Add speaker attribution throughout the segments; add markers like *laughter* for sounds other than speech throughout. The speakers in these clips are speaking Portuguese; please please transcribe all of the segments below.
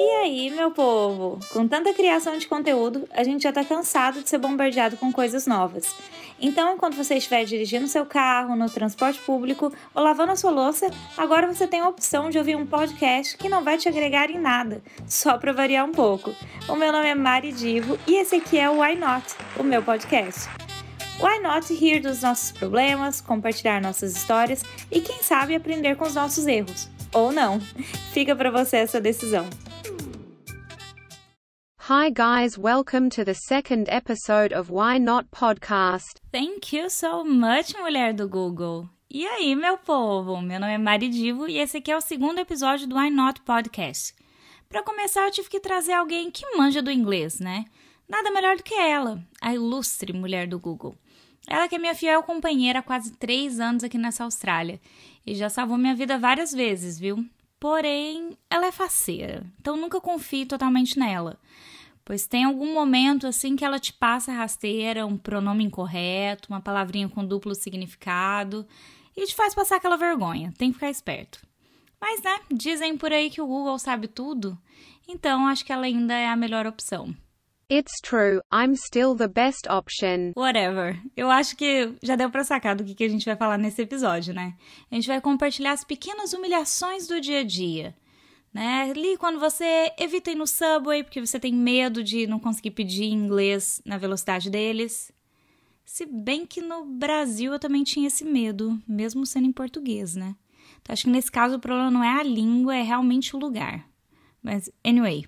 Speaker 1: E aí, meu povo? Com tanta criação de conteúdo, a gente já tá cansado de ser bombardeado com coisas novas. Então, enquanto você estiver dirigindo seu carro, no transporte público ou lavando a sua louça, agora você tem a opção de ouvir um podcast que não vai te agregar em nada, só para variar um pouco. O meu nome é Mari Divo e esse aqui é o Why Not, o meu podcast. Why not rir dos nossos problemas, compartilhar nossas histórias e quem sabe aprender com os nossos erros? Ou não. Fica para você essa decisão.
Speaker 2: Hi guys, welcome to the second episode of Why Not podcast.
Speaker 1: Thank you so much, mulher do Google. E aí, meu povo? Meu nome é Mari Divo e esse aqui é o segundo episódio do Why Not podcast. Para começar, eu tive que trazer alguém que manja do inglês, né? Nada melhor do que ela, a ilustre mulher do Google. Ela que é minha fiel companheira há quase três anos aqui nessa Austrália e já salvou minha vida várias vezes, viu? Porém, ela é faceira, então nunca confie totalmente nela pois tem algum momento assim que ela te passa rasteira, um pronome incorreto, uma palavrinha com duplo significado e te faz passar aquela vergonha. Tem que ficar esperto. Mas, né, dizem por aí que o Google sabe tudo, então acho que ela ainda é a melhor opção.
Speaker 2: It's true, I'm still the best option.
Speaker 1: Whatever. Eu acho que já deu pra sacar do que, que a gente vai falar nesse episódio, né? A gente vai compartilhar as pequenas humilhações do dia a dia né? Ali quando você evita ir no subway porque você tem medo de não conseguir pedir inglês na velocidade deles. Se bem que no Brasil eu também tinha esse medo, mesmo sendo em português, né? Então acho que nesse caso o problema não é a língua, é realmente o lugar. Mas, anyway.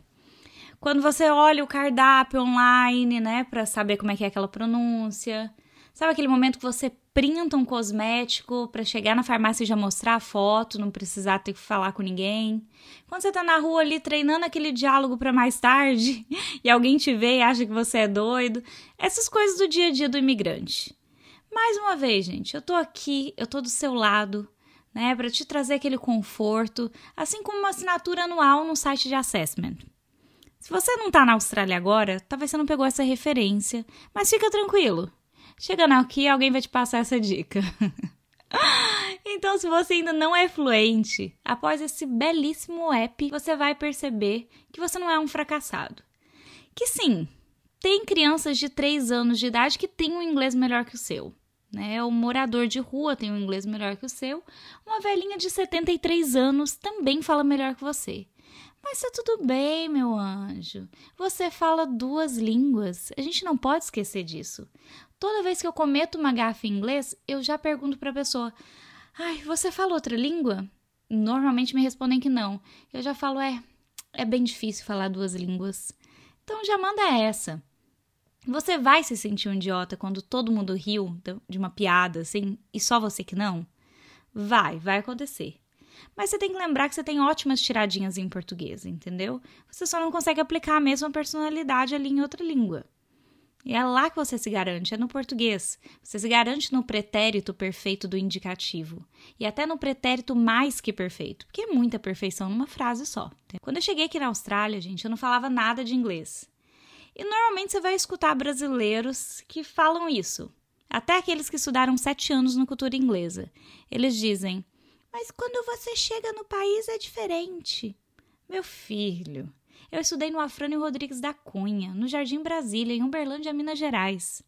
Speaker 1: Quando você olha o cardápio online, né, para saber como é que é aquela pronúncia, Sabe aquele momento que você printa um cosmético para chegar na farmácia e já mostrar a foto, não precisar ter que falar com ninguém? Quando você tá na rua ali treinando aquele diálogo para mais tarde *laughs* e alguém te vê e acha que você é doido, essas coisas do dia a dia do imigrante. Mais uma vez, gente, eu tô aqui, eu tô do seu lado, né, para te trazer aquele conforto, assim como uma assinatura anual no site de assessment. Se você não tá na Austrália agora, talvez você não pegou essa referência, mas fica tranquilo. Chegando aqui, alguém vai te passar essa dica. *laughs* então, se você ainda não é fluente, após esse belíssimo app, você vai perceber que você não é um fracassado. Que sim, tem crianças de 3 anos de idade que têm um inglês melhor que o seu. Né? O morador de rua tem um inglês melhor que o seu. Uma velhinha de 73 anos também fala melhor que você. Mas tá tudo bem, meu anjo. Você fala duas línguas. A gente não pode esquecer disso. Toda vez que eu cometo uma gafe em inglês, eu já pergunto para a pessoa: "Ai, você fala outra língua?" Normalmente me respondem que não. Eu já falo: "É, é bem difícil falar duas línguas." Então já manda essa. Você vai se sentir um idiota quando todo mundo riu de uma piada assim e só você que não? Vai, vai acontecer. Mas você tem que lembrar que você tem ótimas tiradinhas em português, entendeu? Você só não consegue aplicar a mesma personalidade ali em outra língua. E é lá que você se garante, é no português. Você se garante no pretérito perfeito do indicativo. E até no pretérito mais que perfeito, porque é muita perfeição numa frase só. Quando eu cheguei aqui na Austrália, gente, eu não falava nada de inglês. E normalmente você vai escutar brasileiros que falam isso. Até aqueles que estudaram sete anos no cultura inglesa. Eles dizem: Mas quando você chega no país é diferente. Meu filho, eu estudei no Afrânio Rodrigues da Cunha, no Jardim Brasília, em Uberlândia, Minas Gerais.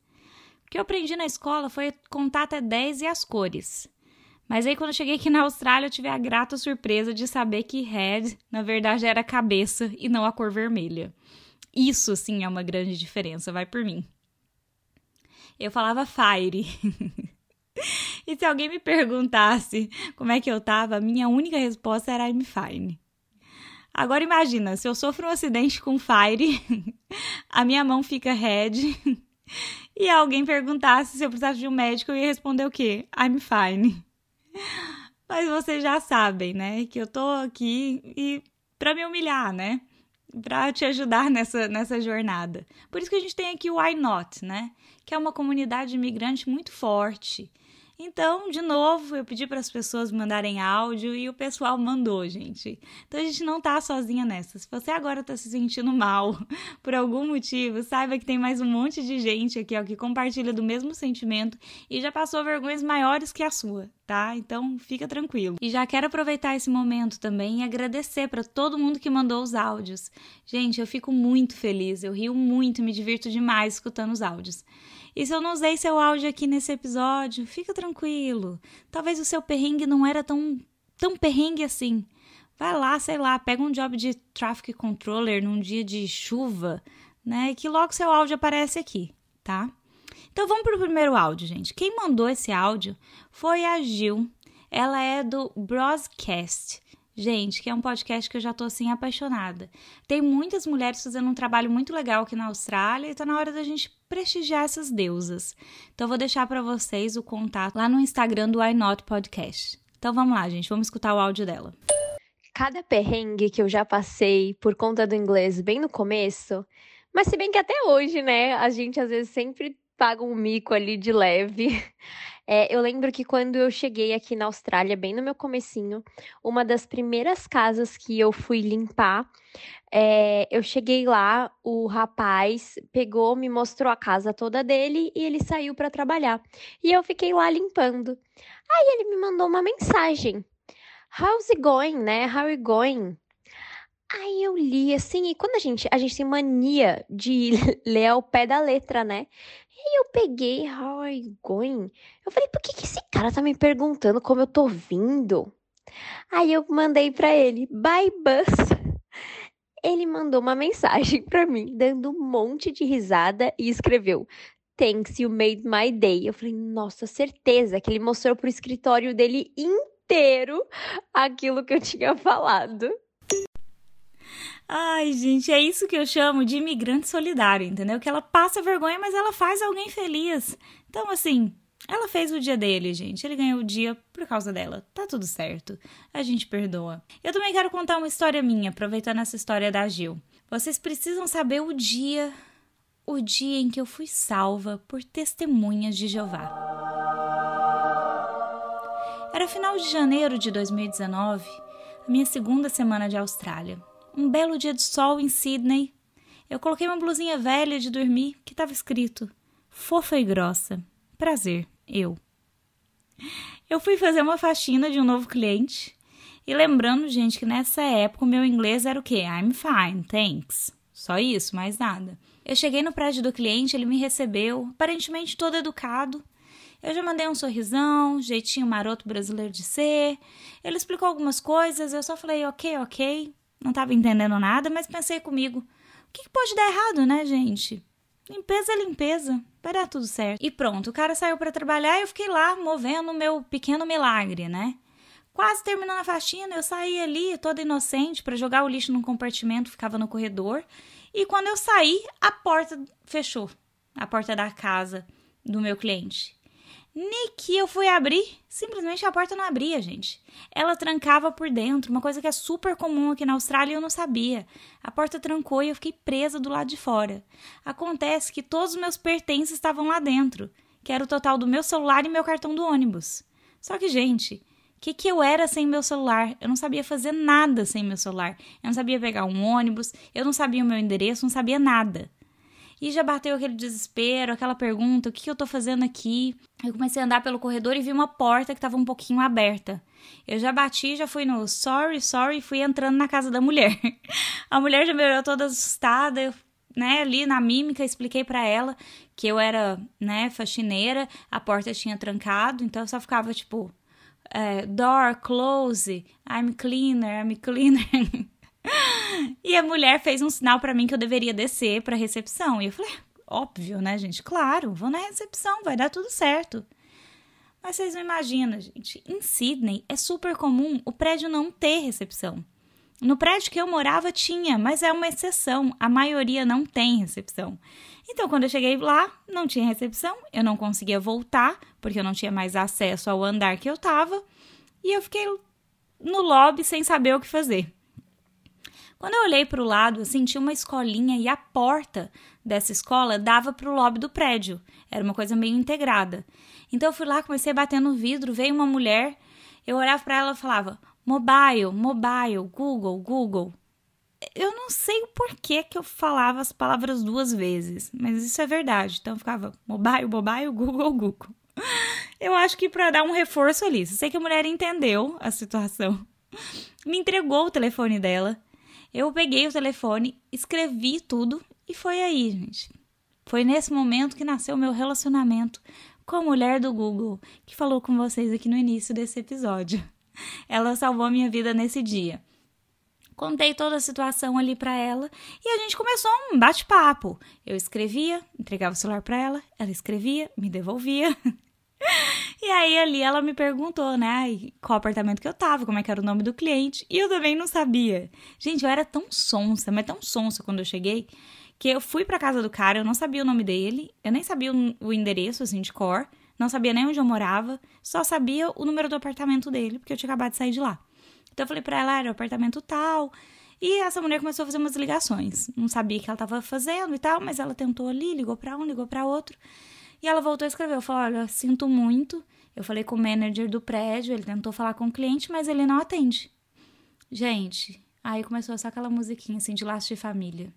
Speaker 1: O que eu aprendi na escola foi contar até 10 e as cores. Mas aí, quando eu cheguei aqui na Austrália, eu tive a grata surpresa de saber que head, na verdade, era cabeça e não a cor vermelha. Isso sim é uma grande diferença, vai por mim. Eu falava fire. *laughs* e se alguém me perguntasse como é que eu tava, a minha única resposta era I'm fine. Agora imagina, se eu sofro um acidente com Fire, *laughs* a minha mão fica red *laughs* e alguém perguntasse se eu precisasse de um médico, eu ia responder o quê? I'm fine. *laughs* Mas vocês já sabem, né, que eu tô aqui e para me humilhar, né? Para te ajudar nessa, nessa jornada. Por isso que a gente tem aqui o Why Not, né? Que é uma comunidade imigrante muito forte Então, de novo, eu pedi para as pessoas mandarem áudio e o pessoal mandou, gente. Então a gente não tá sozinha nessa. Se você agora tá se sentindo mal *laughs* por algum motivo, saiba que tem mais um monte de gente aqui ó, que compartilha do mesmo sentimento e já passou vergonhas maiores que a sua, tá? Então fica tranquilo. E já quero aproveitar esse momento também e agradecer para todo mundo que mandou os áudios. Gente, eu fico muito feliz, eu rio muito me divirto demais escutando os áudios. E se eu não usei seu áudio aqui nesse episódio, fica tranquilo. Talvez o seu perrengue não era tão, tão perrengue assim. Vai lá, sei lá, pega um job de traffic controller num dia de chuva, né? Que logo seu áudio aparece aqui, tá? Então vamos para o primeiro áudio, gente. Quem mandou esse áudio foi a Gil. Ela é do Broscast. Gente, que é um podcast que eu já tô assim apaixonada. Tem muitas mulheres fazendo um trabalho muito legal aqui na Austrália e tá na hora da gente prestigiar essas deusas. Então vou deixar para vocês o contato lá no Instagram do I Not Podcast. Então vamos lá, gente, vamos escutar o áudio dela.
Speaker 3: Cada perrengue que eu já passei por conta do inglês bem no começo, mas se bem que até hoje, né, a gente às vezes sempre paga um mico ali de leve. *laughs* É, eu lembro que quando eu cheguei aqui na Austrália, bem no meu comecinho, uma das primeiras casas que eu fui limpar, é, eu cheguei lá, o rapaz pegou, me mostrou a casa toda dele e ele saiu para trabalhar. E eu fiquei lá limpando. Aí ele me mandou uma mensagem. How's it going, né? How are you going? Aí eu li assim, e quando a gente, a gente tem mania de *laughs* ler ao pé da letra, né? E eu peguei, how are you going? Eu falei, por que, que esse cara tá me perguntando como eu tô vindo? Aí eu mandei para ele, bye bus. Ele mandou uma mensagem para mim, dando um monte de risada e escreveu: Thanks, you made my day. Eu falei, nossa, certeza que ele mostrou pro escritório dele inteiro aquilo que eu tinha falado.
Speaker 1: Ai, gente, é isso que eu chamo de imigrante solidário, entendeu? Que ela passa vergonha, mas ela faz alguém feliz. Então, assim, ela fez o dia dele, gente. Ele ganhou o dia por causa dela. Tá tudo certo. A gente perdoa. Eu também quero contar uma história minha, aproveitando essa história da Gil. Vocês precisam saber o dia, o dia em que eu fui salva por testemunhas de Jeová. Era final de janeiro de 2019, a minha segunda semana de Austrália um belo dia de sol em Sydney, eu coloquei uma blusinha velha de dormir que estava escrito: fofa e grossa. Prazer, eu. Eu fui fazer uma faxina de um novo cliente. E lembrando, gente, que nessa época o meu inglês era o quê? I'm fine, thanks. Só isso, mais nada. Eu cheguei no prédio do cliente, ele me recebeu, aparentemente todo educado. Eu já mandei um sorrisão, jeitinho maroto brasileiro de ser. Ele explicou algumas coisas, eu só falei ok, ok, não estava entendendo nada, mas pensei comigo: o que, que pode dar errado, né, gente? Limpeza é limpeza, vai dar tudo certo. E pronto, o cara saiu para trabalhar e eu fiquei lá movendo o meu pequeno milagre, né? Quase terminando a faxina, eu saí ali toda inocente para jogar o lixo num compartimento, ficava no corredor. E quando eu saí, a porta fechou a porta da casa do meu cliente. Niki, eu fui abrir, simplesmente a porta não abria, gente. Ela trancava por dentro, uma coisa que é super comum aqui na Austrália e eu não sabia. A porta trancou e eu fiquei presa do lado de fora. Acontece que todos os meus pertences estavam lá dentro, que era o total do meu celular e meu cartão do ônibus. Só que, gente, o que, que eu era sem meu celular? Eu não sabia fazer nada sem meu celular. Eu não sabia pegar um ônibus, eu não sabia o meu endereço, não sabia nada. E já bateu aquele desespero, aquela pergunta: o que, eu tô fazendo aqui? Eu comecei a andar pelo corredor e vi uma porta que estava um pouquinho aberta. Eu já bati, já fui no sorry, sorry fui entrando na casa da mulher. *laughs* A mulher já me olhou toda assustada, eu, né, ali na mímica, expliquei para ela que eu era, né, faxineira, a porta tinha trancado, então eu só ficava tipo, é, door, close, I'm cleaner, I'm cleaner. *laughs* *laughs* E a mulher fez um sinal para mim que eu deveria descer para recepção. E eu falei, óbvio, né, gente? Claro, vou na recepção, vai dar tudo certo. Mas vocês não imaginam, gente. Em Sydney é super comum o prédio não ter recepção. No prédio que eu morava tinha, mas é uma exceção. A maioria não tem recepção. Então, quando eu cheguei lá, não tinha recepção, eu não conseguia voltar, porque eu não tinha mais acesso ao andar que eu tava, e eu fiquei no lobby sem saber o que fazer. Quando eu olhei para o lado, eu senti uma escolinha e a porta dessa escola dava para o lobby do prédio. Era uma coisa meio integrada. Então eu fui lá, comecei a bater no vidro, veio uma mulher, eu olhava para ela e falava: mobile, mobile, Google, Google. Eu não sei o porquê que eu falava as palavras duas vezes, mas isso é verdade. Então eu ficava mobile, mobile, Google, Google. *laughs* Eu acho que para dar um reforço ali. Sei que a mulher entendeu a situação. *laughs* Me entregou o telefone dela. Eu peguei o telefone, escrevi tudo e foi aí, gente. Foi nesse momento que nasceu meu relacionamento com a mulher do Google, que falou com vocês aqui no início desse episódio. *laughs* Ela salvou a minha vida nesse dia. Contei toda a situação ali para ela e a gente começou um bate-papo. Eu escrevia, entregava o celular para ela, ela escrevia, me devolvia. *laughs* E aí ali ela me perguntou, né, qual apartamento que eu tava, como é que era o nome do cliente, e eu também não sabia. Gente, eu era tão sonsa, mas tão sonsa quando eu cheguei, que eu fui pra casa do cara, eu não sabia o nome dele, eu nem sabia o endereço, assim, de cor, não sabia nem onde eu morava, só sabia o número do apartamento dele, porque eu tinha acabado de sair de lá. Então eu falei pra ela, era o apartamento tal, e essa mulher começou a fazer umas ligações. Não sabia o que ela tava fazendo e tal, mas ela tentou ali, ligou pra um, ligou pra outro. E ela voltou a escrever. Eu falei: Olha, sinto muito. Eu falei com o manager do prédio, ele tentou falar com o cliente, mas ele não atende. Gente, aí começou só aquela musiquinha assim de laço de família.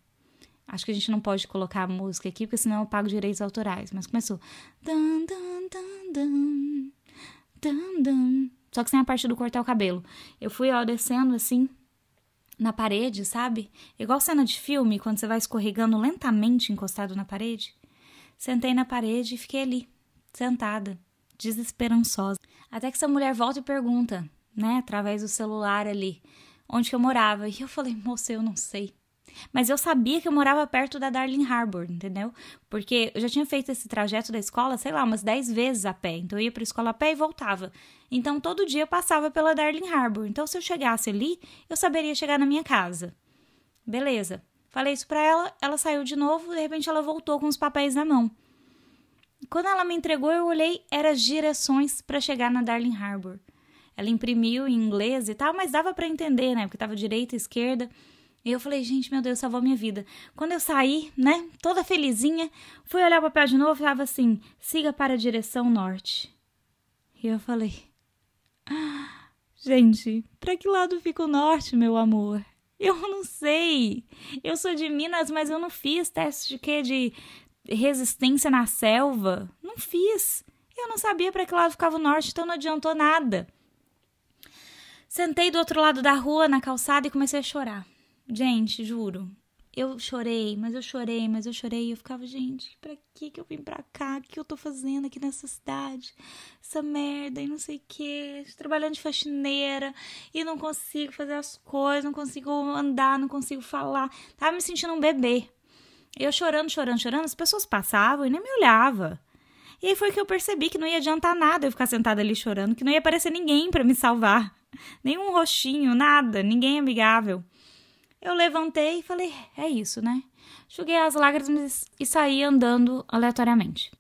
Speaker 1: Acho que a gente não pode colocar a música aqui, porque senão eu pago direitos autorais. Mas começou. Dun, dun, dun, dun, dun, dun. Só que sem a parte do cortar o cabelo. Eu fui, ó, descendo assim na parede, sabe? Igual cena de filme, quando você vai escorregando lentamente encostado na parede. Sentei na parede e fiquei ali, sentada, desesperançosa. Até que essa mulher volta e pergunta, né, através do celular ali, onde que eu morava. E eu falei, moça, eu não sei. Mas eu sabia que eu morava perto da Darling Harbour, entendeu? Porque eu já tinha feito esse trajeto da escola, sei lá, umas 10 vezes a pé. Então eu ia para a escola a pé e voltava. Então todo dia eu passava pela Darling Harbour. Então se eu chegasse ali, eu saberia chegar na minha casa. Beleza. Falei isso para ela, ela saiu de novo, de repente ela voltou com os papéis na mão. Quando ela me entregou, eu olhei, eram as direções para chegar na Darling Harbour. Ela imprimiu em inglês e tal, mas dava para entender, né? Porque tava direita, esquerda. E eu falei, gente, meu Deus, salvou minha vida. Quando eu saí, né, toda felizinha, fui olhar o papel de novo e falava assim: siga para a direção norte. E eu falei, ah, gente, para que lado fica o norte, meu amor? Eu não sei. Eu sou de Minas, mas eu não fiz teste de quê? De resistência na selva. Não fiz. Eu não sabia para que lado ficava o norte, então não adiantou nada. Sentei do outro lado da rua, na calçada, e comecei a chorar. Gente, juro, eu chorei, mas eu chorei, mas eu chorei. E eu ficava, gente, pra que que eu vim pra cá? O que eu tô fazendo aqui nessa cidade? Essa merda e não sei o que. Trabalhando de faxineira e não consigo fazer as coisas, não consigo andar, não consigo falar. Tava me sentindo um bebê. Eu chorando, chorando, chorando. As pessoas passavam e nem me olhava. E aí foi que eu percebi que não ia adiantar nada eu ficar sentada ali chorando, que não ia aparecer ninguém para me salvar. Nenhum rostinho, nada, ninguém amigável. Eu levantei e falei: é isso, né? Joguei as lágrimas e saí andando aleatoriamente.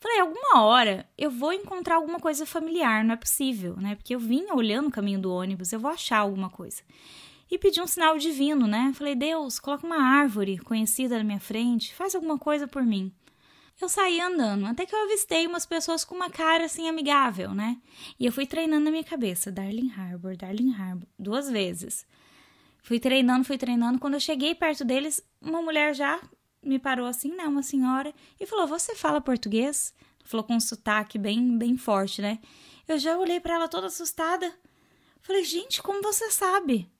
Speaker 1: Falei, alguma hora eu vou encontrar alguma coisa familiar, não é possível, né? Porque eu vinha olhando o caminho do ônibus, eu vou achar alguma coisa. E pedi um sinal divino, né? Falei, Deus, coloca uma árvore conhecida na minha frente, faz alguma coisa por mim. Eu saí andando, até que eu avistei umas pessoas com uma cara assim amigável, né? E eu fui treinando na minha cabeça, Darling Harbour, Darling Harbour, duas vezes. Fui treinando, fui treinando. Quando eu cheguei perto deles, uma mulher já me parou assim, né? Uma senhora, e falou: Você fala português? Falou com um sotaque bem, bem forte, né? Eu já olhei para ela toda assustada. Falei: Gente, como você sabe?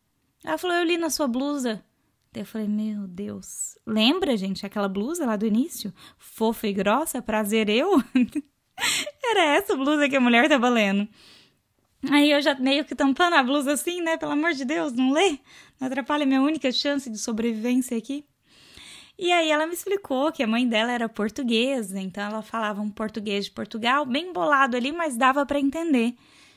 Speaker 1: Ela falou: Eu li na sua blusa. Eu falei: Meu Deus. Lembra, gente, aquela blusa lá do início? Fofa e grossa, prazer eu? *laughs* Era essa blusa que a mulher tava lendo. Aí eu já meio que tampando a blusa assim, né? Pelo amor de Deus, não lê? Não atrapalha minha única chance de sobrevivência aqui. E aí ela me explicou que a mãe dela era portuguesa, então ela falava um português de Portugal, bem bolado ali, mas dava para entender.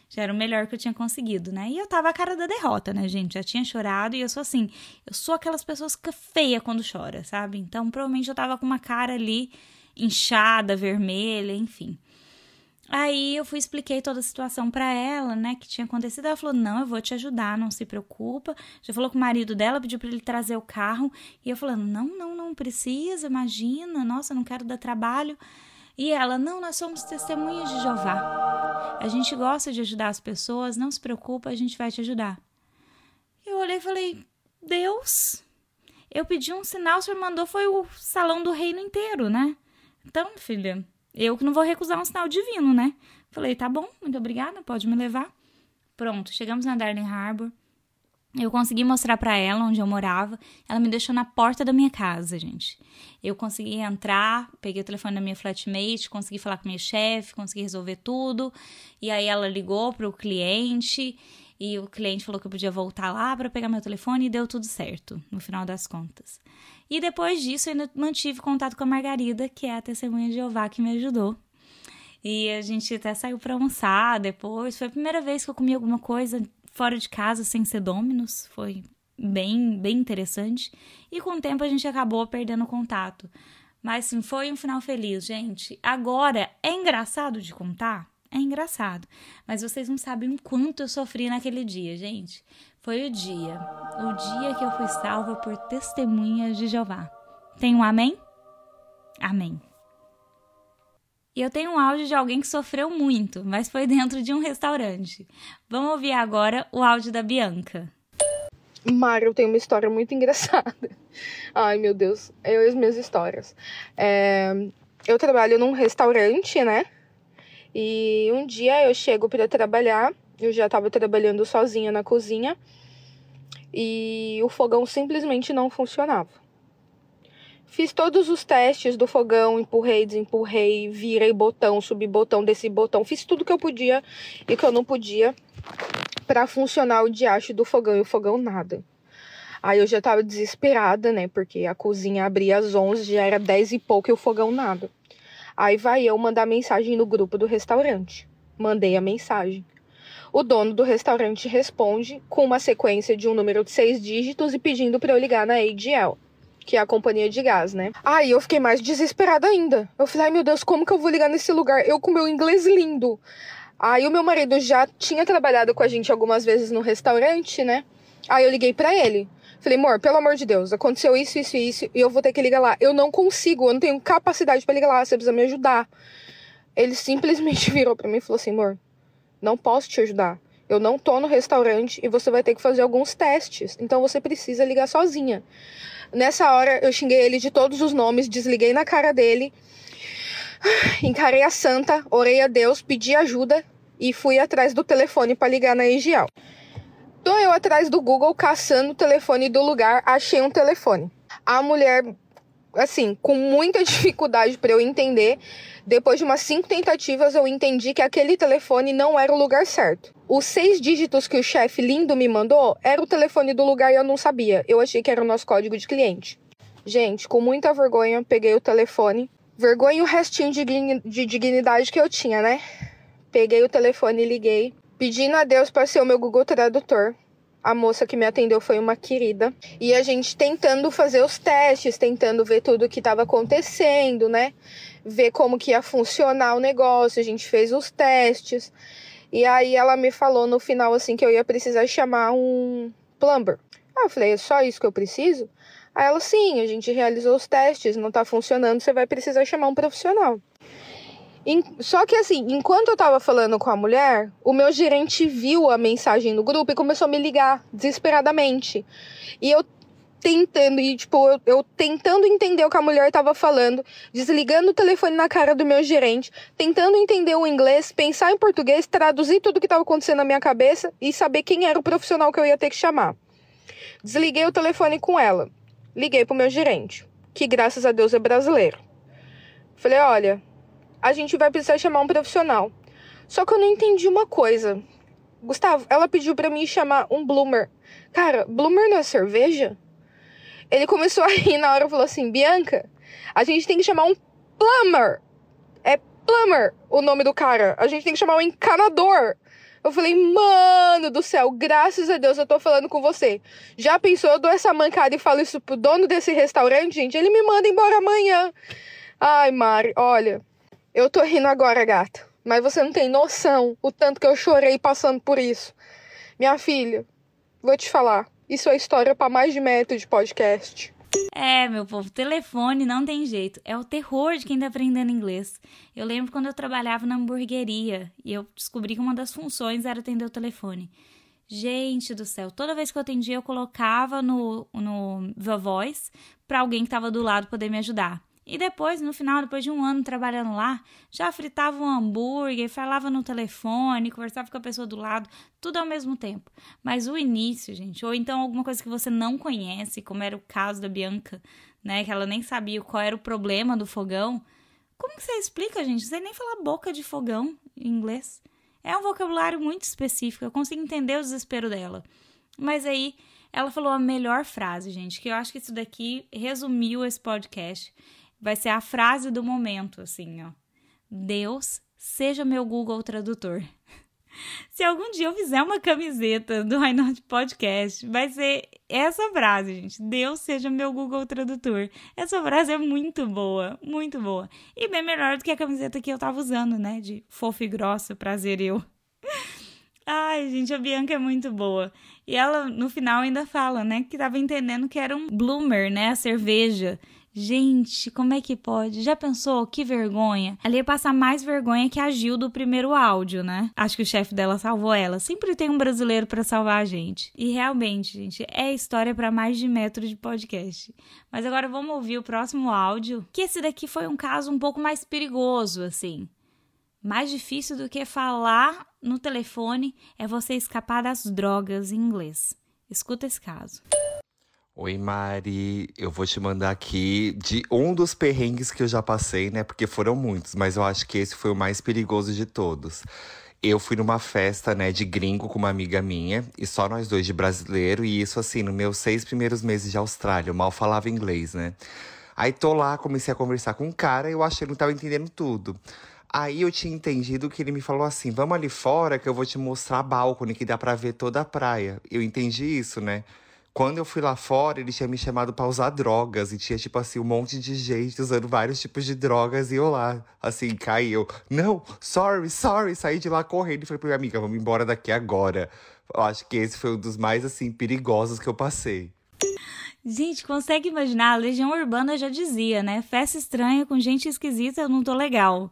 Speaker 1: Já era o melhor que eu tinha conseguido, né? E eu tava a cara da derrota, né, gente? Já tinha chorado e eu sou assim, eu sou aquelas pessoas que feia quando chora, sabe? Então provavelmente eu tava com uma cara ali inchada, vermelha, enfim. Aí eu fui expliquei toda a situação para ela, né, que tinha acontecido. Ela falou: "Não, eu vou te ajudar, não se preocupa". Já falou com o marido dela, pediu para ele trazer o carro, e eu falando: "Não, não, não precisa, imagina. Nossa, não quero dar trabalho". E ela: "Não, nós somos testemunhas de Jeová. A gente gosta de ajudar as pessoas, não se preocupa, a gente vai te ajudar". Eu olhei e falei: "Deus, eu pedi um sinal, o senhor mandou foi o salão do reino inteiro, né? Então, filha, eu que não vou recusar um sinal divino, né? Falei, tá bom, muito obrigada, pode me levar. Pronto, chegamos na Darling Harbor. Eu consegui mostrar para ela onde eu morava. Ela me deixou na porta da minha casa, gente. Eu consegui entrar, peguei o telefone da minha flatmate, consegui falar com minha chefe, consegui resolver tudo. E aí ela ligou pro cliente e o cliente falou que eu podia voltar lá para pegar meu telefone e deu tudo certo, no final das contas. E depois disso, eu mantive contato com a Margarida, que é a testemunha de Jeová que me ajudou. E a gente até saiu para almoçar depois. Foi a primeira vez que eu comi alguma coisa fora de casa sem ser Dominus. Foi bem, bem interessante. E com o tempo a gente acabou perdendo contato. Mas sim, foi um final feliz, gente. Agora, é engraçado de contar? É engraçado. Mas vocês não sabem o quanto eu sofri naquele dia, gente. Foi o dia, o dia que eu fui salva por testemunhas de Jeová. Tem um amém? Amém. E eu tenho um áudio de alguém que sofreu muito, mas foi dentro de um restaurante. Vamos ouvir agora o áudio da Bianca.
Speaker 4: Mário, eu tenho uma história muito *laughs* engraçada. Ai, meu Deus, eu e as minhas histórias. É, eu trabalho num restaurante, né? E um dia eu chego para trabalhar eu já estava trabalhando sozinha na cozinha e o fogão simplesmente não funcionava. Fiz todos os testes do fogão, empurrei, desempurrei, virei botão, subi botão, desci botão, fiz tudo que eu podia e que eu não podia para funcionar o diacho do fogão e o fogão nada. Aí eu já tava desesperada, né? Porque a cozinha abria às 11, já era 10 e pouco e o fogão nada. Aí vai eu mandar mensagem no grupo do restaurante. Mandei a mensagem o dono do restaurante responde com uma sequência de um número de seis dígitos e pedindo para eu ligar na ADL, que é a companhia de gás, né? Aí eu fiquei mais desesperada ainda. Eu falei, ai meu Deus, como que eu vou ligar nesse lugar? Eu com meu inglês lindo. Aí o meu marido já tinha trabalhado com a gente algumas vezes no restaurante, né? Aí eu liguei para ele. Falei, amor, pelo amor de Deus, aconteceu isso, isso e isso, e eu vou ter que ligar lá. Eu não consigo, eu não tenho capacidade para ligar lá, você precisa me ajudar. Ele simplesmente *laughs* virou para mim e falou assim, amor, não posso te ajudar. Eu não tô no restaurante e você vai ter que fazer alguns testes. Então você precisa ligar sozinha. Nessa hora eu xinguei ele de todos os nomes, desliguei na cara dele, *sighs* encarei a santa, orei a Deus, pedi ajuda e fui atrás do telefone para ligar na Egial. Tô eu atrás do Google caçando o telefone do lugar, achei um telefone. A mulher, assim, com muita *laughs* dificuldade para eu entender, depois de umas cinco tentativas, eu entendi que aquele telefone não era o lugar certo. Os seis dígitos que o chefe lindo me mandou era o telefone do lugar e eu não sabia. Eu achei que era o nosso código de cliente. Gente, com muita vergonha, peguei o telefone. Vergonha e o restinho de, de dignidade que eu tinha, né? Peguei o telefone e liguei, pedindo a Deus para ser o meu Google Tradutor. A moça que me atendeu foi uma querida. E a gente tentando fazer os testes, tentando ver tudo o que estava acontecendo, né? ver como que ia funcionar o negócio, a gente fez os testes. E aí ela me falou no final assim que eu ia precisar chamar um plumber. Aí eu falei, é só isso que eu preciso? Aí ela, sim, a gente realizou os testes, não tá funcionando, você vai precisar chamar um profissional. Só que assim, enquanto eu tava falando com a mulher, o meu gerente viu a mensagem no grupo e começou a me ligar desesperadamente. E eu tentando, e tipo, eu, eu, tentando entender o que a mulher tava falando, desligando o telefone na cara do meu gerente, tentando entender o inglês, pensar em português, traduzir tudo que tava acontecendo na minha cabeça e saber quem era o profissional que eu ia ter que chamar. Desliguei o telefone com ela. Liguei pro meu gerente, que graças a Deus é brasileiro. Falei: olha, a gente vai precisar chamar um profissional. Só que eu não entendi uma coisa. Gustavo, ela pediu para mim chamar um bloomer. Cara, bloomer não é cerveja? Ele começou a rir na hora e falou assim: Bianca, a gente tem que chamar um plumber. É plumber o nome do cara. A gente tem que chamar um encanador. Eu falei, mano do céu, graças a Deus eu tô falando com você. Já pensou, eu dou essa mancada e falo isso pro dono desse restaurante, gente? Ele me manda embora amanhã. Ai, Mari, olha, eu tô rindo agora, gato. Mas você não tem noção o tanto que eu chorei passando por isso. Minha filha, vou te falar. Isso é história para mais de metro de podcast.
Speaker 1: É, meu povo, telefone não tem jeito. É o terror de quem tá aprendendo inglês. Eu lembro quando eu trabalhava na hamburgueria e eu descobri que uma das funções era atender o telefone. Gente do céu, toda vez que eu atendia, eu colocava no, no The Voice para alguém que estava do lado poder me ajudar. E depois, no final, depois de um ano trabalhando lá, já fritava um hambúrguer, falava no telefone, conversava com a pessoa do lado, tudo ao mesmo tempo. Mas o início, gente, ou então alguma coisa que você não conhece, como era o caso da Bianca, né, que ela nem sabia qual era o problema do fogão. Como que você explica, gente? Você nem fala boca de fogão em inglês. É um vocabulário muito específico, eu consigo entender o desespero dela. Mas aí ela falou a melhor frase, gente, que eu acho que isso daqui resumiu esse podcast vai ser a frase do momento, assim, ó. Deus seja meu Google Tradutor. *laughs* Se algum dia eu fizer uma camiseta do Why Not Podcast, vai ser essa frase, gente. Deus seja meu Google Tradutor. Essa frase é muito boa, muito boa. E bem melhor do que a camiseta que eu tava usando, né? De fofo e grossa, prazer eu. *laughs* Ai, gente, a Bianca é muito boa. E ela, no final, ainda fala, né? Que tava entendendo que era um bloomer, né? A cerveja. Gente, como é que pode? Já pensou? Que vergonha. Ela ia passar mais vergonha que a Gil do primeiro áudio, né? Acho que o chefe dela salvou ela. Sempre tem um brasileiro para salvar a gente. E realmente, gente, é história para mais de metro de podcast. Mas agora vamos ouvir o próximo áudio, que esse daqui foi um caso um pouco mais perigoso, assim. Mais difícil do que falar no telefone é você escapar das drogas em inglês. Escuta esse caso.
Speaker 5: Oi, Mari. Eu vou te mandar aqui de um dos perrengues que eu já passei, né? Porque foram muitos, mas eu acho que esse foi o mais perigoso de todos. Eu fui numa festa, né, de gringo com uma amiga minha, e só nós dois de brasileiro, e isso assim, nos meus seis primeiros meses de Austrália, eu mal falava inglês, né? Aí tô lá, comecei a conversar com um cara, e eu achei que não tava entendendo tudo. Aí eu tinha entendido que ele me falou assim: vamos ali fora que eu vou te mostrar a balcone que dá pra ver toda a praia. Eu entendi isso, né? Quando eu fui lá fora, ele tinha me chamado para usar drogas. E tinha, tipo assim, um monte de gente usando vários tipos de drogas. E eu lá, assim, caí. Eu, não, sorry, sorry. Saí de lá correndo e falei pra minha amiga, vamos embora daqui agora. Eu acho que esse foi um dos mais, assim, perigosos que eu passei.
Speaker 1: Gente, consegue imaginar? A Legião Urbana já dizia, né? Festa estranha com gente esquisita, eu não tô legal.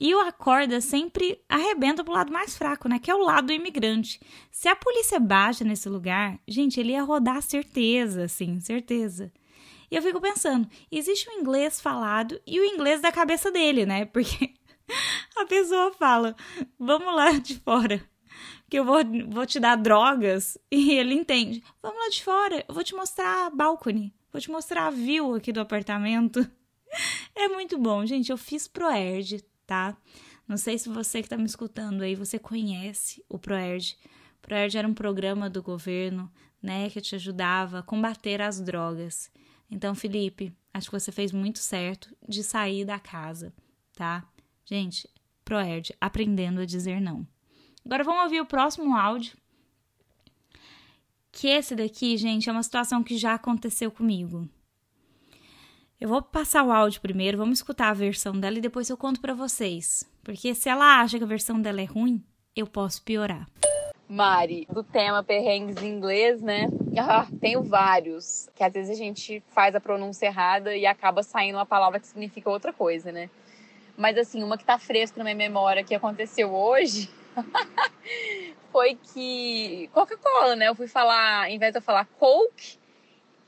Speaker 1: E o acorda sempre arrebenta pro lado mais fraco, né? Que é o lado do imigrante. Se a polícia baixa nesse lugar, gente, ele ia rodar certeza, sim, certeza. E eu fico pensando, existe o inglês falado e o inglês da cabeça dele, né? Porque *laughs* a pessoa fala, vamos lá de fora, que eu vou, vou te dar drogas. E ele entende, vamos lá de fora, eu vou te mostrar a balcony, vou te mostrar a view aqui do apartamento. *laughs* É muito bom, gente. Eu fiz ProErd, tá? Não sei se você que está me escutando aí, você conhece o ProERD. ProERD era um programa do governo, né, que te ajudava a combater as drogas. Então, Felipe, acho que você fez muito certo de sair da casa, tá? Gente, ProERD, aprendendo a dizer não. Agora vamos ouvir o próximo áudio. Que esse daqui, gente, é uma situação que já aconteceu comigo. Eu vou passar o áudio primeiro, vamos escutar a versão dela e depois eu conto para vocês. Porque se ela acha que a versão dela é ruim, eu posso piorar.
Speaker 6: Mari, do tema perrengues em inglês, né? Ah, tenho vários. Que às vezes a gente faz a pronúncia errada e acaba saindo uma palavra que significa outra coisa, né? Mas assim, uma que tá fresca na minha memória que aconteceu hoje *laughs* foi que Coca-Cola, né? Eu fui falar, em vez de eu falar Coke,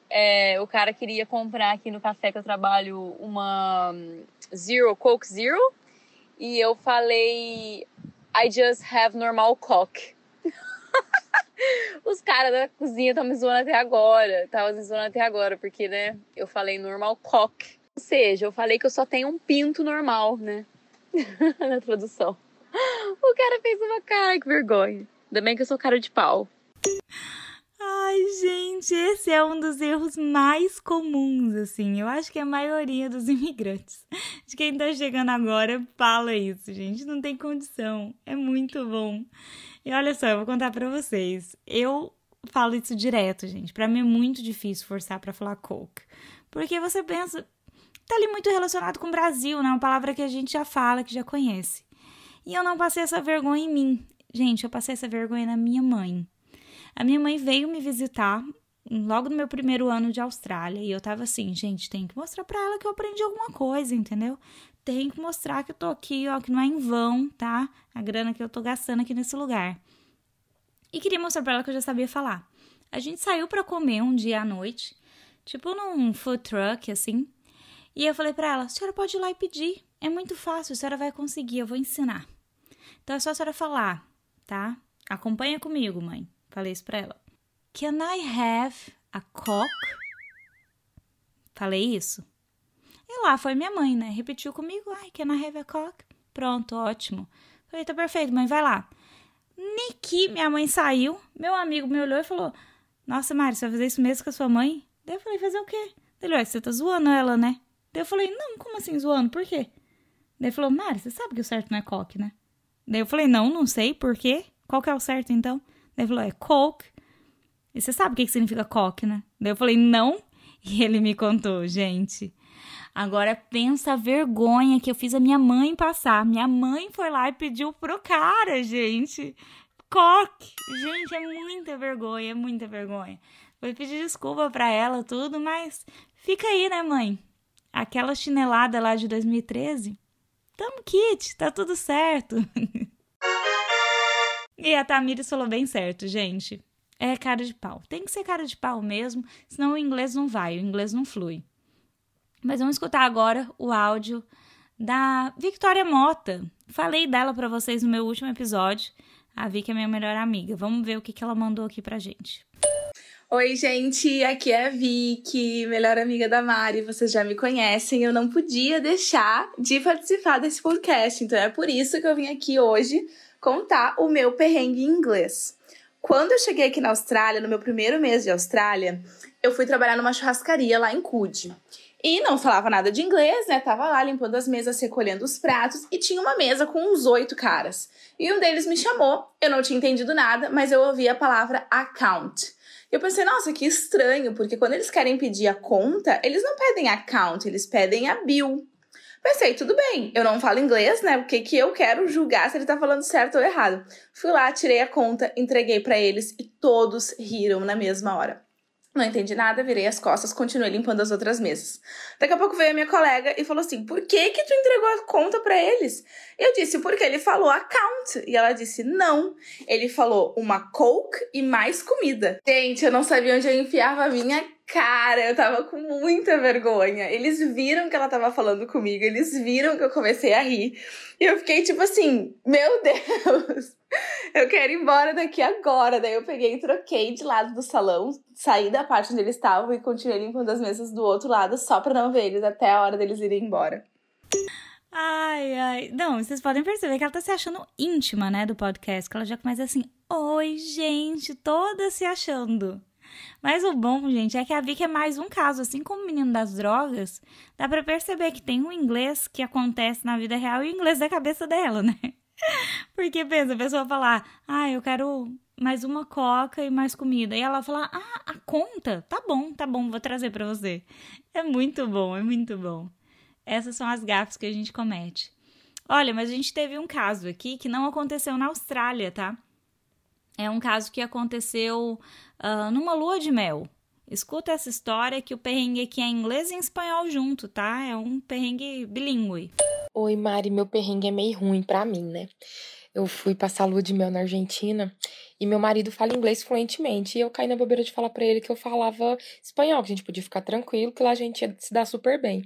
Speaker 6: é, o cara queria comprar aqui no café que eu trabalho uma hum, Zero, Coke Zero. E eu falei, I just have normal Coke. *laughs* Os caras da cozinha estão me zoando até agora. Estavam me zoando até agora, porque, né, eu falei normal Coke. Ou seja, eu falei que eu só tenho um pinto normal, né? *laughs* Na tradução. O cara fez uma cara, que vergonha. Ainda bem que eu sou cara de pau.
Speaker 1: Ai, gente, esse é um dos erros mais comuns, assim. Eu acho que a maioria dos *laughs* imigrantes, de quem tá chegando agora, fala isso, gente. Não tem condição. É muito bom. E olha só, eu vou contar para vocês. Eu falo isso direto, gente. Para mim é muito difícil forçar para falar coke. Porque você pensa, tá ali muito relacionado com o Brasil, né? Uma palavra que a gente já fala, que já conhece. E eu não passei essa vergonha em mim. Gente, eu passei essa vergonha na minha mãe. A minha mãe veio me visitar logo no meu primeiro ano de Austrália e eu tava assim, gente, tem que mostrar para ela que eu aprendi alguma coisa, entendeu? Tem que mostrar que eu tô aqui, ó, que não é em vão, tá? A grana que eu tô gastando aqui nesse lugar. E queria mostrar para ela que eu já sabia falar. A gente saiu para comer um dia à noite, tipo num food truck assim. E eu falei para ela: "A senhora pode ir lá e pedir. É muito fácil, a senhora vai conseguir, eu vou ensinar". Então é só a senhora falar, tá? Acompanha comigo, mãe. Falei isso pra ela. Can I have a cock? Falei isso. E lá foi minha mãe, né? Repetiu comigo. Ai, can I have a cock? Pronto, ótimo. Falei, tá perfeito, mãe, vai lá. Niki, minha mãe saiu. Meu amigo me olhou e falou: Nossa, Mari, você vai fazer isso mesmo com a sua mãe? Daí eu falei: Fazer o quê? Ele, você tá zoando ela, né? Daí eu falei: Não, como assim zoando? Por quê? Daí ele falou: Mari, você sabe que o certo não é coque, né? Daí eu falei: Não, não sei. Por quê? Qual que é o certo então? Ele falou, é coke. E você sabe o que significa coke, né? Daí eu falei, não. E *laughs* ele me contou, gente. Agora pensa a vergonha que eu fiz a minha mãe passar. Minha mãe foi lá e pediu pro cara, gente. Coque. Gente, é muita vergonha, é muita vergonha. Foi pedir desculpa pra ela, tudo, mas fica aí, né, mãe? Aquela chinelada lá de 2013. Tamo kit, tá tudo certo. *laughs* E a Tamires falou bem certo, gente. É cara de pau. Tem que ser cara de pau mesmo, senão o inglês não vai, o inglês não flui. Mas vamos escutar agora o áudio da Victoria Mota. Falei dela para vocês no meu último episódio. A Vicky é minha melhor amiga. Vamos ver o que, que ela mandou aqui pra gente.
Speaker 7: Oi, gente, aqui é a Vicky, melhor amiga da Mari. Vocês já me conhecem. Eu não podia deixar de participar desse podcast, então é por isso que eu vim aqui hoje contar o meu perrengue em inglês. Quando eu cheguei aqui na Austrália, no meu primeiro mês de Austrália, eu fui trabalhar numa churrascaria lá em Coode. E não falava nada de inglês, né? Tava lá limpando as mesas, recolhendo os pratos e tinha uma mesa com uns oito caras. E um deles me chamou, eu não tinha entendido nada, mas eu ouvi a palavra account. Eu pensei, nossa, que estranho, porque quando eles querem pedir a conta, eles não pedem account, eles pedem a bill. Pensei, tudo bem, eu não falo inglês, né? O que, que eu quero julgar se ele tá falando certo ou errado? Fui lá, tirei a conta, entreguei para eles e todos riram na mesma hora. Não entendi nada, virei as costas, continuei limpando as outras mesas. Daqui a pouco veio a minha colega e falou assim: "Por que que tu entregou a conta para eles?" Eu disse: "Porque ele falou account". E ela disse: "Não, ele falou uma coke e mais comida". Gente, eu não sabia onde eu enfiava a minha Cara, eu tava com muita vergonha. Eles viram que ela tava falando comigo, eles viram que eu comecei a rir. E eu fiquei tipo assim: Meu *laughs* Deus, eu quero ir embora daqui agora. Daí eu peguei e troquei de lado do salão, saí da parte onde eles estavam e continuei limpando as mesas do outro lado só pra não ver eles até a hora deles irem embora.
Speaker 1: Ai, ai. Não, vocês podem perceber que ela tá se achando íntima, né, do podcast. Que ela já começa assim: Oi, gente, toda se achando. Mas o bom, gente, é que a Vicky é mais um caso, assim como o menino das drogas, dá para perceber que tem um inglês que acontece na vida real e o inglês da cabeça dela, né? *laughs* Porque pensa, a pessoa falar, ah, eu quero mais uma coca e mais comida. E ela fala, ah, a conta? Tá bom, tá bom, vou trazer para você. É muito bom, é muito bom. Essas são as gafes que a gente comete. Olha, mas a gente teve um caso aqui que não aconteceu na Austrália, tá? É um caso que aconteceu uh, numa lua de mel. Escuta essa história que o perrengue aqui é inglês e espanhol junto, tá? É um perrengue bilíngue.
Speaker 8: Oi, Mari, meu perrengue é meio ruim pra mim, né? Eu fui passar lua de mel na Argentina e meu marido fala inglês fluentemente. E eu caí na bobeira de falar para ele que eu falava espanhol, que a gente podia ficar tranquilo, que lá a gente ia se dar super bem.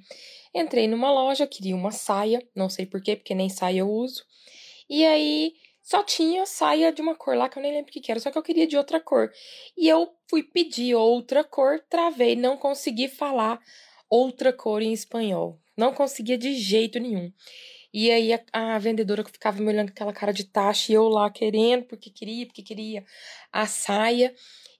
Speaker 8: Entrei numa loja, queria uma saia, não sei porquê, porque nem saia eu uso. E aí só tinha saia de uma cor lá que eu nem lembro o que, era, só que eu queria de outra cor. E eu fui pedir outra cor, travei, não consegui falar outra cor em espanhol. Não conseguia de jeito nenhum. E aí a, a, vendedora que ficava me olhando com aquela cara de taxa e eu lá querendo, porque queria, porque queria a saia.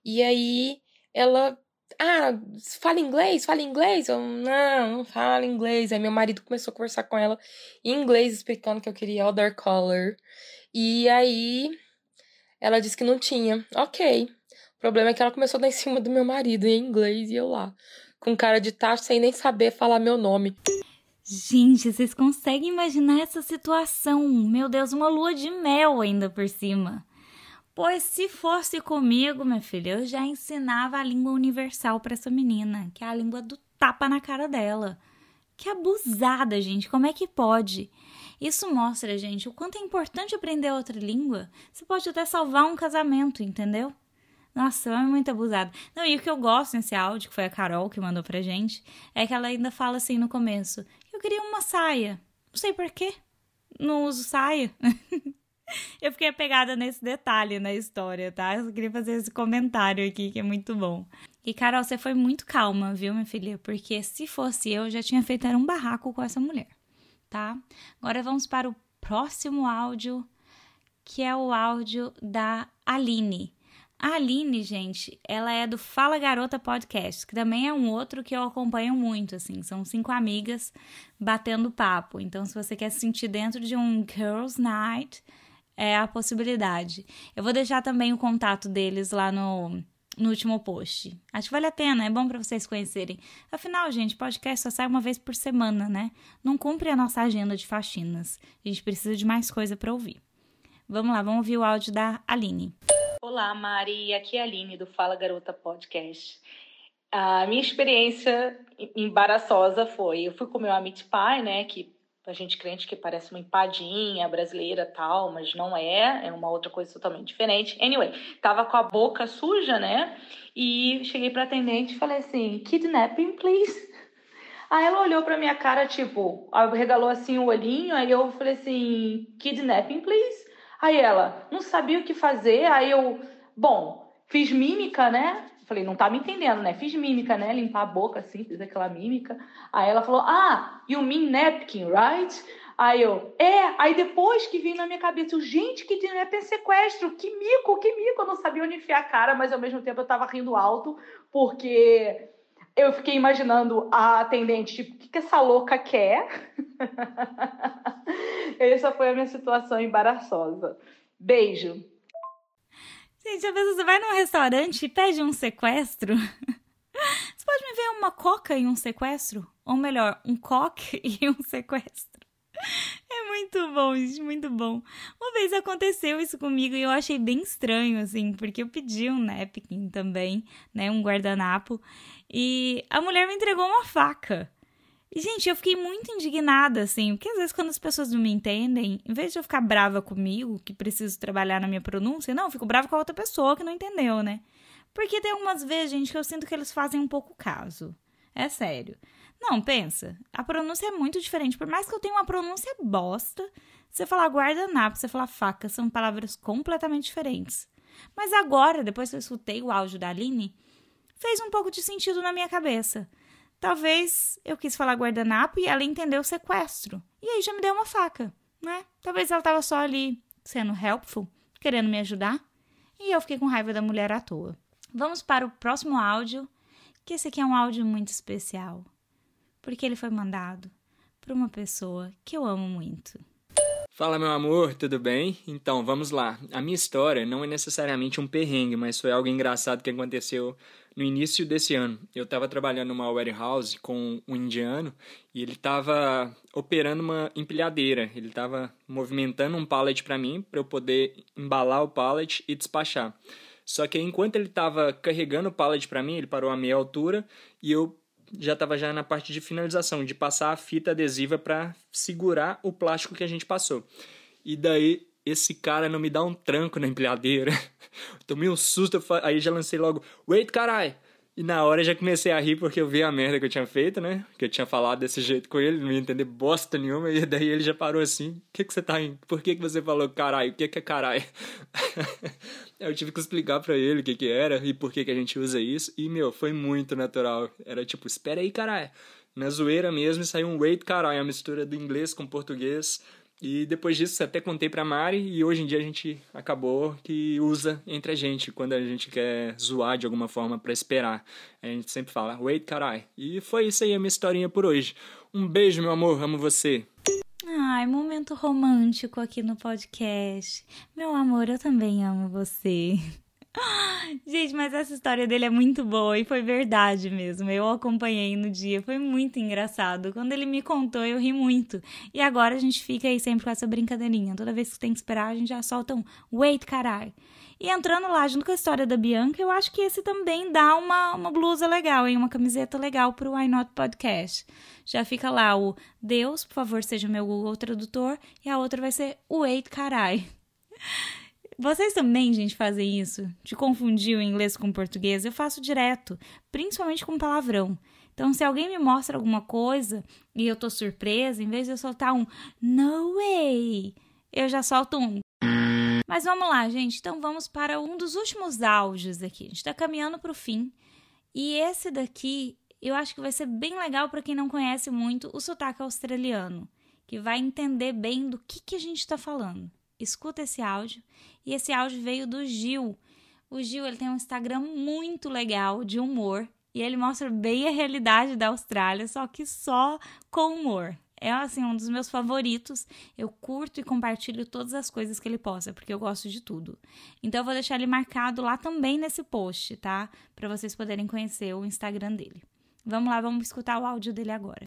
Speaker 8: E aí ela, ah, fala inglês, fala inglês? Eu, não, não fala inglês. Aí meu marido começou a conversar com ela em inglês, explicando que eu queria other color. E aí ela disse que não tinha. Ok. O problema é que ela começou a dar em cima do meu marido em inglês e eu lá, com cara de tacho sem nem saber falar meu nome.
Speaker 1: Gente, vocês conseguem imaginar essa situação? Meu Deus, uma lua de mel ainda por cima. Pois se fosse comigo, minha filha, eu já ensinava a língua universal para essa menina, que é a língua do tapa na cara dela. Que abusada, gente, como é que pode? Isso mostra, gente, o quanto é importante aprender outra língua. Você pode até salvar um casamento, entendeu? Nossa, é muito abusado. Não, e o que eu gosto nesse áudio, que foi a Carol que mandou pra gente, é que ela ainda fala assim no começo: Eu queria uma saia. Não sei porquê. Não uso saia. *laughs* *laughs* eu fiquei apegada nesse detalhe na história, tá? Eu queria fazer esse comentário aqui, que é muito bom. E, Carol, você foi muito calma, viu, minha filha? Porque se fosse eu, já tinha feito um barraco com essa mulher, tá? Agora vamos para o próximo áudio, que é o áudio da Aline. A Aline, gente, ela é do Fala Garota Podcast, que também é um outro que eu acompanho muito, assim. São cinco amigas batendo papo. Então, se você quer se sentir dentro de um Girls Night, é a possibilidade. Eu vou deixar também o contato deles lá no, no último post. Acho que vale a pena, é bom para vocês conhecerem. Afinal, gente, podcast só sai uma vez por semana, né? Não cumpre a nossa agenda de faxinas. A gente precisa de mais coisa para ouvir. Vamos lá, vamos ouvir o áudio da Aline.
Speaker 9: Olá, Mari. Aqui é a Aline do Fala Garota Podcast. A minha experiência embaraçosa foi: eu fui comer uma meat pie, né? Que a gente crente que parece uma empadinha brasileira tal, mas não é, é uma outra coisa totalmente diferente. Anyway, tava com a boca suja, né? E cheguei pra atendente e falei assim: kidnapping, please. Aí ela olhou pra minha cara, tipo, regalou assim o olhinho, aí eu falei assim: kidnapping, please. Aí ela não sabia o que fazer, aí eu, bom, fiz mímica, né? Falei, não tá me entendendo, né? Fiz mímica, né? Limpar a boca assim, fiz aquela mímica. Aí ela falou, ah, you mean napkin, right? Aí eu, é, aí depois que vim na minha cabeça, eu, gente, que napkin é sequestro, que mico, que mico. Eu não sabia onde enfiar a cara, mas ao mesmo tempo eu tava rindo alto, porque eu fiquei imaginando a atendente, tipo, o que, que essa louca quer? *laughs* Essa foi a minha situação embaraçosa. Beijo.
Speaker 1: Gente, às vezes você vai num restaurante e pede um sequestro. *laughs* Você pode me ver uma coca e um sequestro? Ou melhor, um coque *laughs* e um sequestro. É muito bom, gente, muito bom. Uma vez aconteceu isso comigo e eu achei bem estranho, assim, porque eu pedi um napkin também, né, um guardanapo, e a mulher me entregou uma faca. E, gente, eu fiquei muito indignada, assim, porque às vezes quando as pessoas não me entendem, em vez de eu ficar brava comigo, que preciso trabalhar na minha pronúncia, não, eu fico brava com a outra pessoa que não entendeu, né? Porque tem algumas vezes, gente, que eu sinto que eles fazem um pouco caso. É sério. Não, pensa, a pronúncia é muito diferente. Por mais que eu tenha uma pronúncia bosta, você falar guardanapo, você falar faca, são palavras completamente diferentes. Mas agora, depois que eu escutei o áudio da Aline, fez um pouco de sentido na minha cabeça. Talvez eu quis falar guardanapo e ela entendeu o sequestro. E aí já me deu uma faca, né? Talvez ela tava só ali sendo helpful, querendo me ajudar. E eu fiquei com raiva da mulher à toa. Vamos para o próximo áudio, que esse aqui é um áudio muito especial. Porque ele foi mandado por uma pessoa que eu amo muito.
Speaker 10: Fala, meu amor, tudo bem? Então, vamos lá. A minha história não é necessariamente um perrengue, mas foi algo engraçado que aconteceu no início desse ano. Eu estava trabalhando numa warehouse com um indiano e ele estava operando uma empilhadeira. Ele estava movimentando um pallet para mim, para eu poder embalar o pallet e despachar. Só que enquanto ele estava carregando o pallet para mim, ele parou a meia altura e eu já estava já na parte de finalização, de passar a fita adesiva para segurar o plástico que a gente passou. E daí esse cara não me dá um tranco na empilhadeira. *laughs* Tomei um susto, aí já lancei logo, wait, carai! E na hora já comecei a rir porque eu vi a merda que eu tinha feito, né? Que eu tinha falado desse jeito com ele, não ia entender bosta nenhuma. E daí ele já parou assim: O que, que você tá indo? Por que, que você falou caralho? O que, que é caralho? *laughs* eu tive que explicar para ele o que, que era e por que, que a gente usa isso. E, meu, foi muito natural. Era tipo: Espera aí, caralho. Na zoeira mesmo, saiu um wait, caralho. A mistura do inglês com português. E depois disso até contei pra Mari e hoje em dia a gente acabou que usa entre a gente quando a gente quer zoar de alguma forma para esperar. A gente sempre fala, wait, carai. E foi isso aí a minha historinha por hoje. Um beijo, meu amor, amo você.
Speaker 1: Ai, momento romântico aqui no podcast. Meu amor, eu também amo você. Gente, mas essa história dele é muito boa e foi verdade mesmo. Eu acompanhei no dia, foi muito engraçado. Quando ele me contou, eu ri muito. E agora a gente fica aí sempre com essa brincadeirinha. Toda vez que tem que esperar, a gente já solta um wait, carai. E entrando lá junto com a história da Bianca, eu acho que esse também dá uma, uma blusa legal, hein? Uma camiseta legal pro Why Not Podcast. Já fica lá o Deus, por favor, seja meu Google Tradutor. E a outra vai ser wait, carai. Vocês também, gente, fazem isso? De confundir o inglês com o português? Eu faço direto, principalmente com palavrão. Então, se alguém me mostra alguma coisa e eu tô surpresa, em vez de eu soltar um no way, eu já solto um. Mas vamos lá, gente. Então, vamos para um dos últimos áudios aqui. A gente tá caminhando pro fim. E esse daqui, eu acho que vai ser bem legal para quem não conhece muito o sotaque australiano, que vai entender bem do que, que a gente está falando escuta esse áudio. E esse áudio veio do Gil. O Gil ele tem um Instagram muito legal de humor e ele mostra bem a realidade da Austrália, só que só com humor. É assim um dos meus favoritos. Eu curto e compartilho todas as coisas que ele posta, porque eu gosto de tudo. Então eu vou deixar ele marcado lá também nesse post, tá? Para vocês poderem conhecer o Instagram dele. Vamos lá, vamos escutar o áudio dele agora.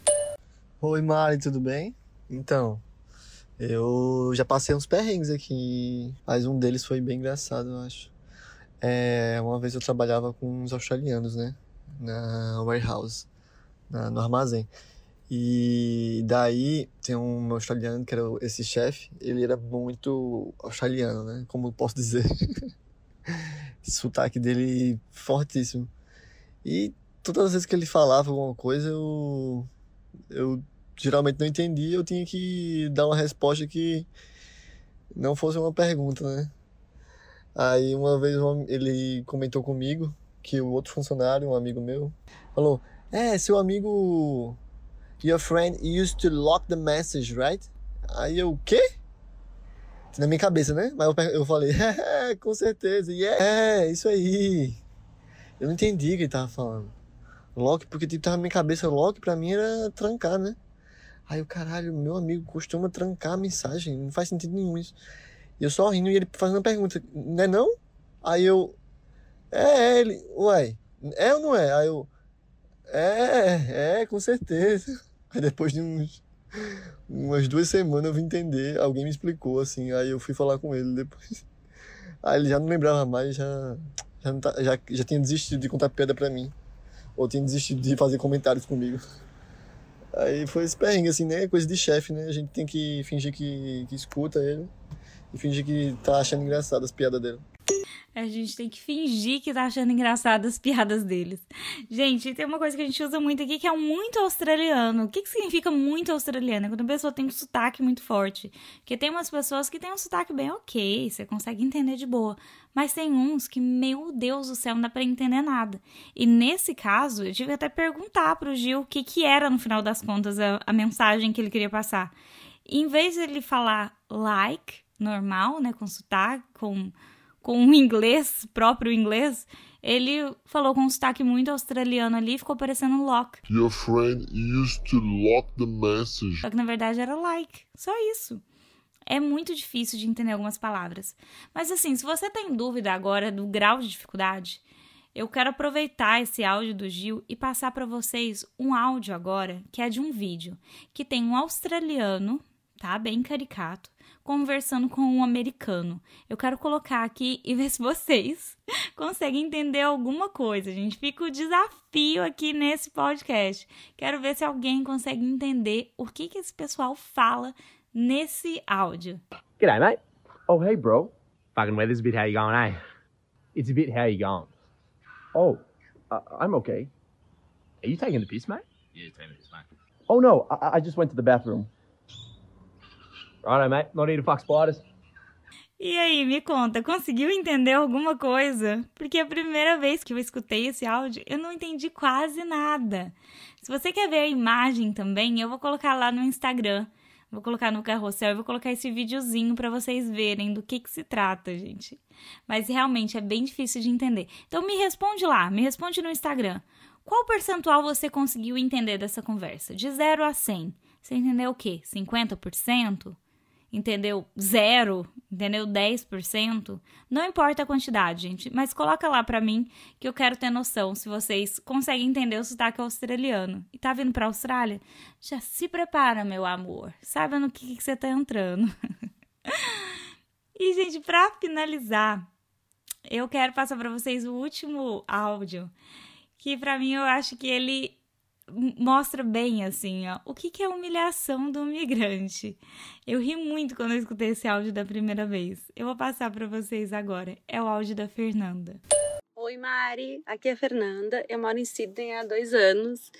Speaker 11: Oi, Mari, tudo bem? Então, eu já passei uns perrengues aqui, mas um deles foi bem engraçado, eu acho. É, uma vez eu trabalhava com uns australianos, né? Na warehouse, na, no armazém. E daí tem um australiano que era esse chefe, ele era muito australiano, né? Como posso dizer? *laughs* Sotaque dele fortíssimo. E todas as vezes que ele falava alguma coisa, eu, eu geralmente não entendia, eu tinha que dar uma resposta que não fosse uma pergunta, né? Aí uma vez ele comentou comigo que o outro funcionário, um amigo meu, falou: É, seu amigo. Your friend used to lock the message, right? Aí eu, quê? Na minha cabeça, né? Mas eu, eu falei: *laughs* É, com certeza, yeah. é, isso aí. Eu não entendi o que ele tava falando. Lock, porque tipo, tava na minha cabeça, lock pra mim era trancar, né? Aí o caralho, meu amigo costuma trancar a mensagem, não faz sentido nenhum isso. E eu só rindo e ele fazendo a pergunta, não é não? Aí eu, é, é, ele, uai, é ou não é? Aí eu, é, é, com certeza. *laughs* Aí depois de uns, umas duas semanas eu vim entender, alguém me explicou assim, aí eu fui falar com ele depois. *laughs* Aí ele já não lembrava mais, já, já, tá, já, já tinha desistido de contar piada pra mim. Ou tinha desistido de fazer comentários comigo. Aí foi esse perrengue, assim, né? Coisa de chefe, né? A gente tem que fingir que, que escuta ele e fingir que tá achando engraçado as piadas dele.
Speaker 1: A gente tem que fingir que tá achando engraçado as piadas deles. Gente, tem uma coisa que a gente usa muito aqui que é muito australiano. O que, que significa muito australiano? É quando a pessoa tem um sotaque muito forte. Porque tem umas pessoas que têm um sotaque bem ok, você consegue entender de boa. Mas tem uns que, meu Deus do céu, não dá pra entender nada. E nesse caso, eu tive até perguntar pro Gil o que, que era, no final das contas, a, a mensagem que ele queria passar. E em vez de ele falar like, normal, né, com sotaque, com com um inglês, próprio inglês, ele falou com um sotaque muito australiano ali e ficou parecendo lock.
Speaker 12: Your friend used to lock the message.
Speaker 1: Só que na verdade era like. Só isso. É muito difícil de entender algumas palavras. Mas assim, se você tem dúvida agora do grau de dificuldade, eu quero aproveitar esse áudio do Gil e passar para vocês um áudio agora que é de um vídeo que tem um australiano, tá? Bem caricato, conversando com um americano. Eu quero colocar aqui e ver se vocês *laughs* conseguem entender alguma coisa. A gente fica o desafio aqui nesse podcast. Quero ver se alguém consegue entender o que, que esse pessoal fala nesse áudio.
Speaker 13: G'day, mate. Oh, hey, bro. Fucking weather's a bit how you going, eh? It's a bit how you going. Oh, uh, I'm okay. Are you taking the piss, mate?
Speaker 14: Yeah, taking the piss, mate.
Speaker 13: Oh, no, I, I just went to the bathroom. Righto, mate. Not to fuck spiders.
Speaker 1: E aí, me conta, conseguiu entender alguma coisa? Porque a primeira vez que eu escutei esse áudio, eu não entendi quase nada. Se você quer ver a imagem também, eu vou colocar lá no Instagram. Vou colocar no carrossel e vou colocar esse videozinho para vocês verem do que, que se trata, gente. Mas realmente é bem difícil de entender. Então me responde lá, me responde no Instagram. Qual percentual você conseguiu entender dessa conversa? De 0 a 100. Você entendeu o quê? 50%? Entendeu? Zero, entendeu? 10%. Não importa a quantidade, gente, mas coloca lá para mim que eu quero ter noção se vocês conseguem entender o sotaque australiano. E tá vindo pra Austrália? Já se prepara, meu amor. Saiba no que, que você tá entrando. *laughs* e, gente, para finalizar, eu quero passar para vocês o último áudio, que para mim eu acho que ele mostra bem assim, ó, o que, que é humilhação do migrante. Eu ri muito quando eu escutei esse áudio da primeira vez. Eu vou passar para vocês agora. É o áudio da Fernanda.
Speaker 14: Oi, Mari. Aqui é a Fernanda. Eu moro em Sydney há dois anos.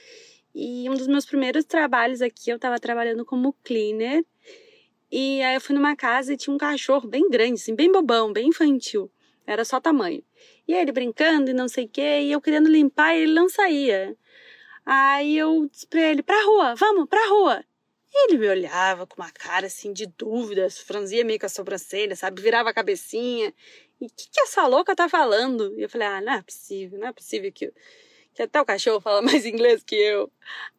Speaker 14: E um dos meus primeiros trabalhos aqui, eu estava trabalhando como cleaner. E aí eu fui numa casa e tinha um cachorro bem grande, assim, bem bobão, bem infantil. Era só tamanho. E ele brincando e não sei o quê, e eu querendo limpar e ele não saía. Aí eu disse pra ele, pra rua, vamos, pra rua. Ele me olhava com uma cara assim de dúvidas, franzia meio com a sobrancelha, sabe? Virava a cabecinha. E o que, que essa louca tá falando? E eu falei, ah, não é possível, não é possível que, que até o cachorro fala *laughs* mais inglês que eu.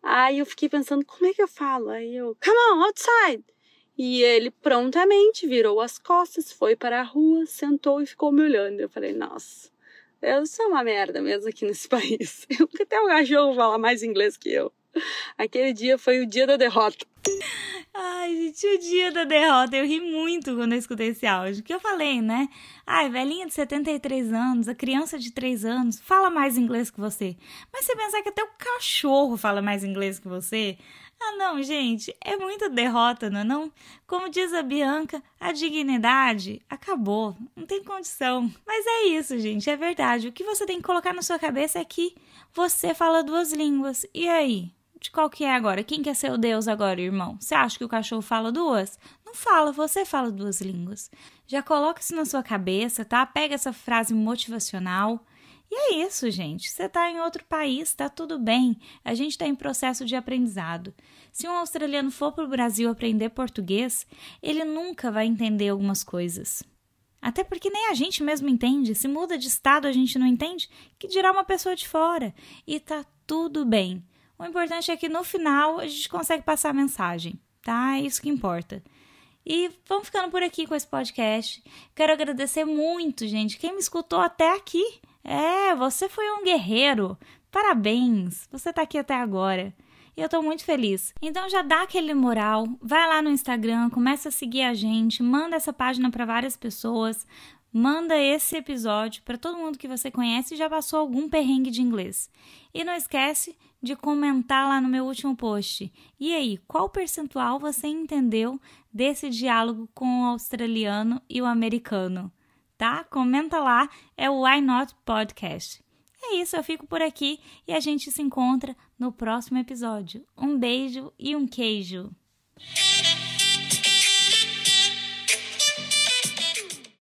Speaker 14: Aí eu fiquei pensando, como é que eu falo? Aí eu, come on, outside. E ele prontamente virou as costas, foi para a rua, sentou e ficou me olhando. Eu falei, nossa, eu sou uma merda mesmo aqui nesse *laughs* país. Eu, até o cachorro fala mais inglês que eu. Aquele dia foi o dia da derrota.
Speaker 1: Ai, gente, o dia da derrota. Eu ri muito quando eu escutei esse áudio. Que eu falei, né? Ai, velhinha de 73 anos, a criança de 3 anos, fala mais inglês que você. Mas você pensar que até o cachorro fala mais inglês que você. Ah, não, gente, é muita derrota, não é não? Como diz a Bianca, a dignidade acabou, não tem condição. Mas é isso, gente, é verdade. O que você tem que colocar na sua cabeça é que você fala duas línguas. E aí? De qual que é agora? Quem quer ser o Deus agora, irmão? Você acha que o cachorro fala duas? Não fala, você fala duas línguas. Já coloca isso na sua cabeça, tá? Pega essa frase motivacional e é isso, gente. Você está em outro país, está tudo bem. A gente está em processo de aprendizado. Se um australiano for para o Brasil aprender português, ele nunca vai entender algumas coisas. Até porque nem a gente mesmo entende. Se muda de estado, a gente não entende. Que dirá uma pessoa de fora. E tá tudo bem. O importante é que no final a gente consegue passar a mensagem, tá? É isso que importa. E vamos ficando por aqui com esse podcast. Quero agradecer muito, gente, quem me escutou até aqui. É, você foi um guerreiro. Parabéns, você tá aqui até agora. E eu tô muito feliz. Então já dá aquele moral, vai lá no Instagram, começa a seguir a gente, manda essa página para várias pessoas, manda esse episódio para todo mundo que você conhece e já passou algum perrengue de inglês. E não esquece de comentar lá no meu último post. E aí, qual percentual você entendeu desse diálogo com o australiano e o americano? Tá? Comenta lá, é o Why Not Podcast. É isso, eu fico por aqui e a gente se encontra no próximo episódio. Um beijo e um queijo.